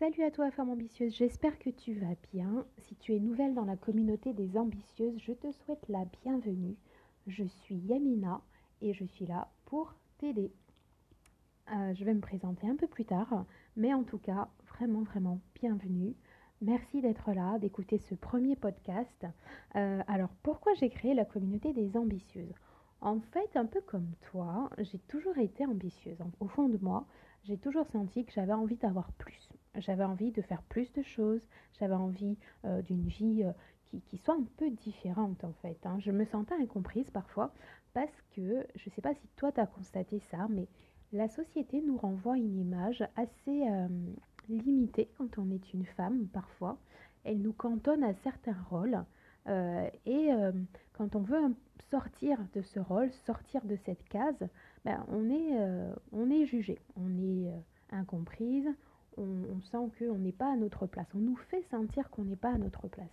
Salut à toi femme ambitieuse, j'espère que tu vas bien. Si tu es nouvelle dans la communauté des ambitieuses, je te souhaite la bienvenue. Je suis Yamina et je suis là pour t'aider. Euh, je vais me présenter un peu plus tard, mais en tout cas, vraiment, vraiment bienvenue. Merci d'être là, d'écouter ce premier podcast. Euh, alors, pourquoi j'ai créé la communauté des ambitieuses? En fait, un peu comme toi, j'ai toujours été ambitieuse. Au fond de moi, j'ai toujours senti que j'avais envie d'avoir plus. J'avais envie de faire plus de choses, j'avais envie euh, d'une vie euh, qui, soit un peu différente en fait. Hein. Je me sentais incomprise parfois parce que, je ne sais pas si toi tu as constaté ça, mais la société nous renvoie une image assez euh, limitée quand on est une femme parfois. Elle nous cantonne à certains rôles et quand on veut sortir de ce rôle, sortir de cette case, ben, on, est, on est jugé, on est incomprise, on, sent qu'on n'est pas à notre place. On nous fait sentir qu'on n'est pas à notre place.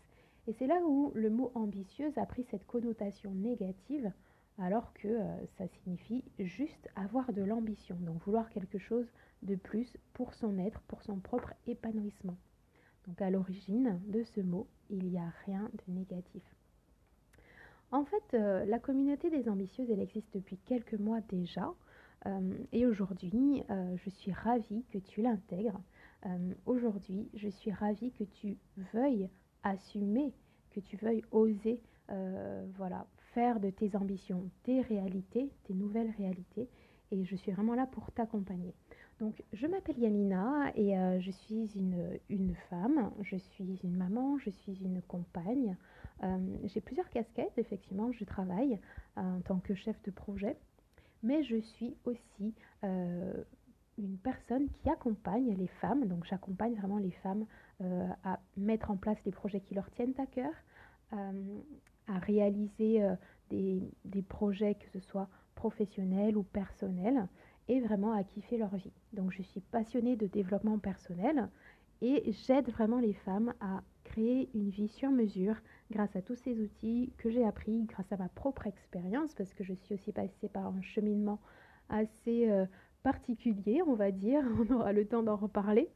Et c'est là où le mot ambitieuse a pris cette connotation négative, alors que euh, ça signifie juste avoir de l'ambition, donc vouloir quelque chose de plus pour son être, pour son propre épanouissement. Donc à l'origine de ce mot, il n'y a rien de négatif. En fait, euh, la communauté des ambitieuses, elle existe depuis quelques mois déjà. Euh, et aujourd'hui, je suis ravie que tu l'intègres. Euh, aujourd'hui, je suis ravie que tu veuilles assumer, que tu veuilles oser euh, voilà, faire de tes ambitions tes réalités, tes nouvelles réalités. Et je suis vraiment là pour t'accompagner. Donc, je m'appelle Yamina et euh, je suis une, femme, je suis une maman, je suis une compagne. J'ai plusieurs casquettes, effectivement, je travaille en tant que chef de projet, mais je suis aussi une personne qui accompagne les femmes, donc j'accompagne vraiment les femmes euh, à mettre en place les projets qui leur tiennent à cœur, euh, à réaliser euh, des, des, projets, que ce soit professionnels ou personnels, et vraiment à kiffer leur vie. Donc je suis passionnée de développement personnel et j'aide vraiment les femmes à créer une vie sur mesure grâce à tous ces outils que j'ai appris, grâce à ma propre expérience, parce que je suis aussi passée par un cheminement assez particulier, on va dire. On aura le temps d'en reparler.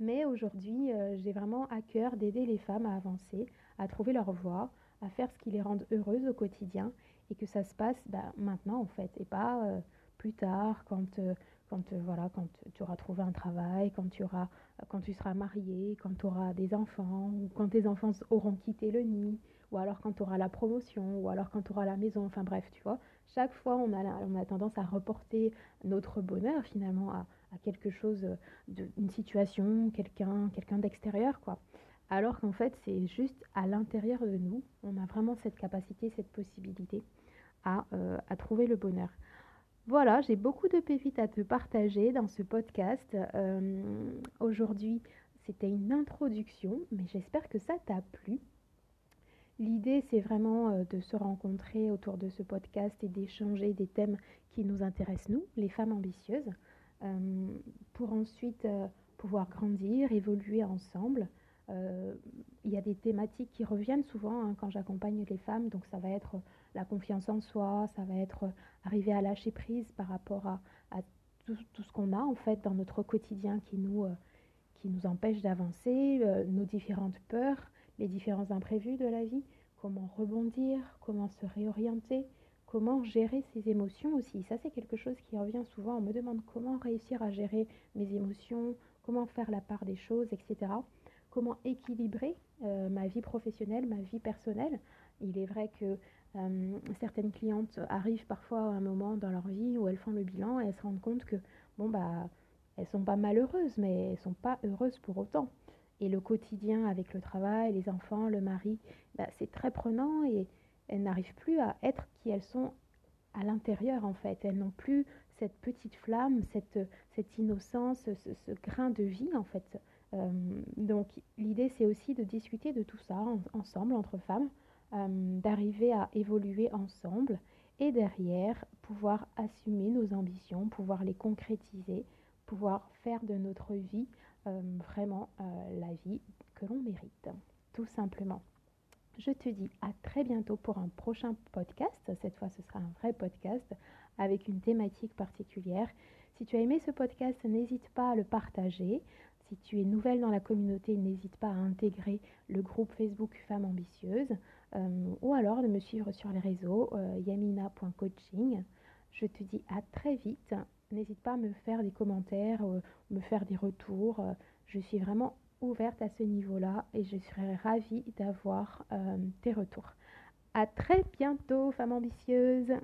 Mais aujourd'hui, euh, j'ai vraiment à cœur d'aider les femmes à avancer, à trouver leur voie, à faire ce qui les rende heureuses au quotidien et que ça se passe bah, maintenant en fait et pas euh, plus tard quand, euh, quand, tu auras trouvé un travail, quand tu, seras mariée, quand tu auras des enfants ou quand tes enfants auront quitté le nid ou alors quand tu auras la promotion ou alors quand tu auras la maison, enfin bref, tu vois, chaque fois, on a, tendance à reporter notre bonheur finalement à, quelque chose, d'une situation, quelqu'un quelqu'un d'extérieur, quoi. Alors qu'en fait, c'est juste à l'intérieur de nous, on a vraiment cette capacité, cette possibilité à, euh, trouver le bonheur. Voilà, j'ai beaucoup de pépites à te partager dans ce podcast. Euh, aujourd'hui, c'était une introduction, mais j'espère que ça t'a plu. L'idée, c'est vraiment euh, de se rencontrer autour de ce podcast et d'échanger des thèmes qui nous intéressent, nous, les femmes ambitieuses, euh, pour ensuite pouvoir grandir, évoluer ensemble. Il y a des thématiques qui reviennent souvent hein, quand j'accompagne les femmes, donc ça va être la confiance en soi, ça va être arriver à lâcher prise par rapport à, tout, ce qu'on a en fait dans notre quotidien qui nous, qui nous empêche d'avancer, nos différentes peurs, les différents imprévus de la vie, comment rebondir, comment se réorienter, comment gérer ses émotions aussi. Ça, c'est quelque chose qui revient souvent. On me demande comment réussir à gérer mes émotions, comment faire la part des choses, etc. Comment équilibrer euh, ma vie professionnelle, ma vie personnelle. Il est vrai que euh, certaines clientes arrivent parfois à un moment dans leur vie où elles font le bilan et elles se rendent compte que, bon, bah, elles sont pas malheureuses, mais elles sont pas heureuses pour autant. Et le quotidien avec le travail, les enfants, le mari, bah, c'est très prenant et elles n'arrivent plus à être qui elles sont à l'intérieur en fait. Elles n'ont plus cette petite flamme, cette, cette innocence, ce, grain de vie en fait. Euh, donc l'idée c'est aussi de discuter de tout ça ensemble entre femmes, euh, d'arriver à évoluer ensemble et derrière pouvoir assumer nos ambitions, pouvoir les concrétiser, pouvoir faire de notre vie euh, vraiment la vie que l'on mérite, tout simplement. Je te dis à très bientôt pour un prochain podcast. Cette fois, ce sera un vrai podcast avec une thématique particulière. Si tu as aimé ce podcast, n'hésite pas à le partager. Si tu es nouvelle dans la communauté, n'hésite pas à intégrer le groupe Facebook Femmes Ambitieuses euh, ou alors de me suivre sur les réseaux euh, yamina.coaching. Je te dis à très vite. N'hésite pas à me faire des commentaires, euh, me faire des retours. Je suis vraiment ouverte à ce niveau-là et je serai ravie d'avoir tes retours. À très bientôt, femmes ambitieuses!